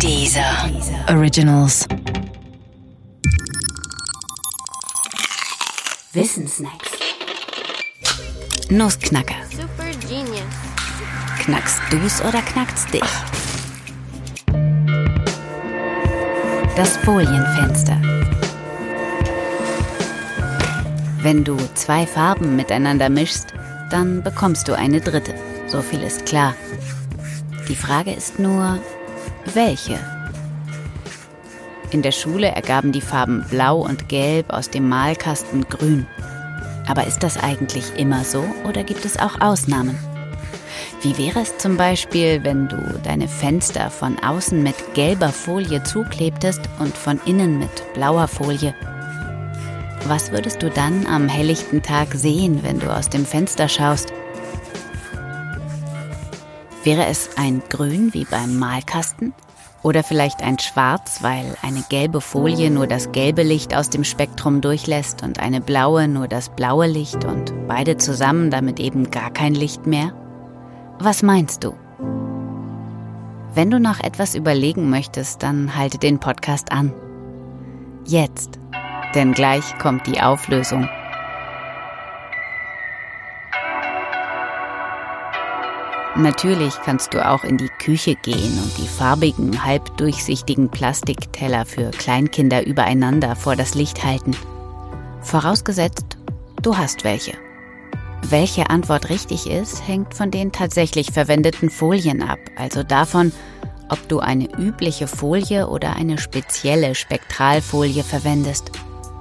Dieser Originals. Wissensnacks. Nussknacker. Super genius. Knackst du's oder knackt's dich? Das Folienfenster. Wenn du zwei Farben miteinander mischst, dann bekommst du eine dritte. So viel ist klar. Die Frage ist nur, welche? In der Schule ergaben die Farben Blau und Gelb aus dem Malkasten Grün. Aber ist das eigentlich immer so oder gibt es auch Ausnahmen? Wie wäre es zum Beispiel, wenn du deine Fenster von außen mit gelber Folie zuklebtest und von innen mit blauer Folie? Was würdest du dann am helllichten Tag sehen, wenn du aus dem Fenster schaust? Wäre es ein Grün wie beim Malkasten? Oder vielleicht ein Schwarz, weil eine gelbe Folie nur das gelbe Licht aus dem Spektrum durchlässt und eine blaue nur das blaue Licht und beide zusammen damit eben gar kein Licht mehr? Was meinst du? Wenn du noch etwas überlegen möchtest, dann halte den Podcast an. Jetzt, denn gleich kommt die Auflösung. Natürlich kannst du auch in die Küche gehen und die farbigen, halbdurchsichtigen Plastikteller für Kleinkinder übereinander vor das Licht halten. Vorausgesetzt, du hast welche. Welche Antwort richtig ist, hängt von den tatsächlich verwendeten Folien ab, also davon, ob du eine übliche Folie oder eine spezielle Spektralfolie verwendest.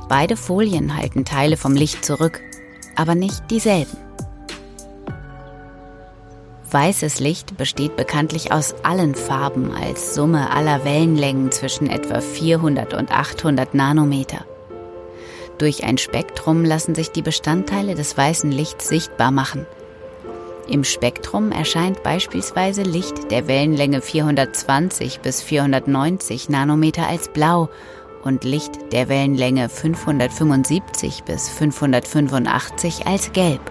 Beide Folien halten Teile vom Licht zurück, aber nicht dieselben. Weißes Licht besteht bekanntlich aus allen Farben als Summe aller Wellenlängen zwischen etwa 400 und 800 Nanometer. Durch ein Spektrum lassen sich die Bestandteile des weißen Lichts sichtbar machen. Im Spektrum erscheint beispielsweise Licht der Wellenlänge 420 bis 490 Nanometer als blau und Licht der Wellenlänge 575 bis 585 als gelb.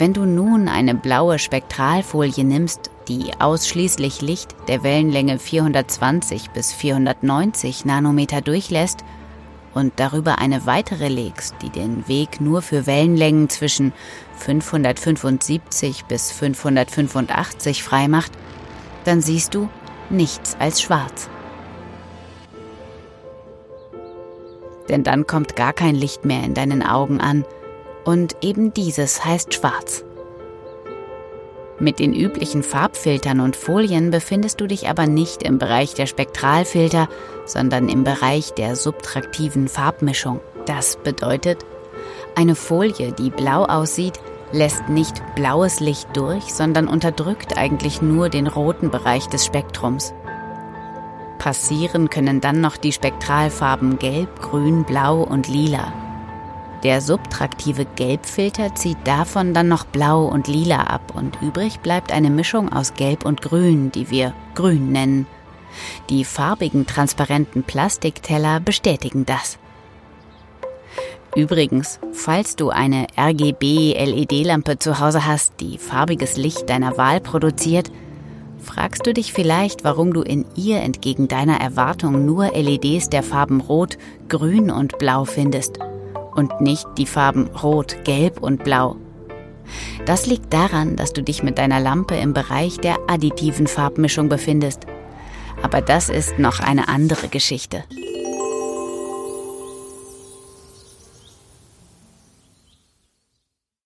Wenn du nun eine blaue Spektralfolie nimmst, die ausschließlich Licht der Wellenlänge 420 bis 490 Nanometer durchlässt und darüber eine weitere legst, die den Weg nur für Wellenlängen zwischen 575 bis 585 freimacht, dann siehst du nichts als schwarz. Denn dann kommt gar kein Licht mehr in deinen Augen an, und eben dieses heißt schwarz. Mit den üblichen Farbfiltern und Folien befindest du dich aber nicht im Bereich der Spektralfilter, sondern im Bereich der subtraktiven Farbmischung. Das bedeutet, eine Folie, die blau aussieht, lässt nicht blaues Licht durch, sondern unterdrückt eigentlich nur den roten Bereich des Spektrums. Passieren können dann noch die Spektralfarben Gelb, Grün, Blau und Lila. Der subtraktive Gelbfilter zieht davon dann noch Blau und Lila ab und übrig bleibt eine Mischung aus Gelb und Grün, die wir Grün nennen. Die farbigen transparenten Plastikteller bestätigen das. Übrigens, falls du eine RGB-LED-Lampe zu Hause hast, die farbiges Licht deiner Wahl produziert, fragst du dich vielleicht, warum du in ihr entgegen deiner Erwartung nur LEDs der Farben Rot, Grün und Blau findest und nicht die Farben Rot, Gelb und Blau. Das liegt daran, dass du dich mit deiner Lampe im Bereich der additiven Farbmischung befindest. Aber das ist noch eine andere Geschichte.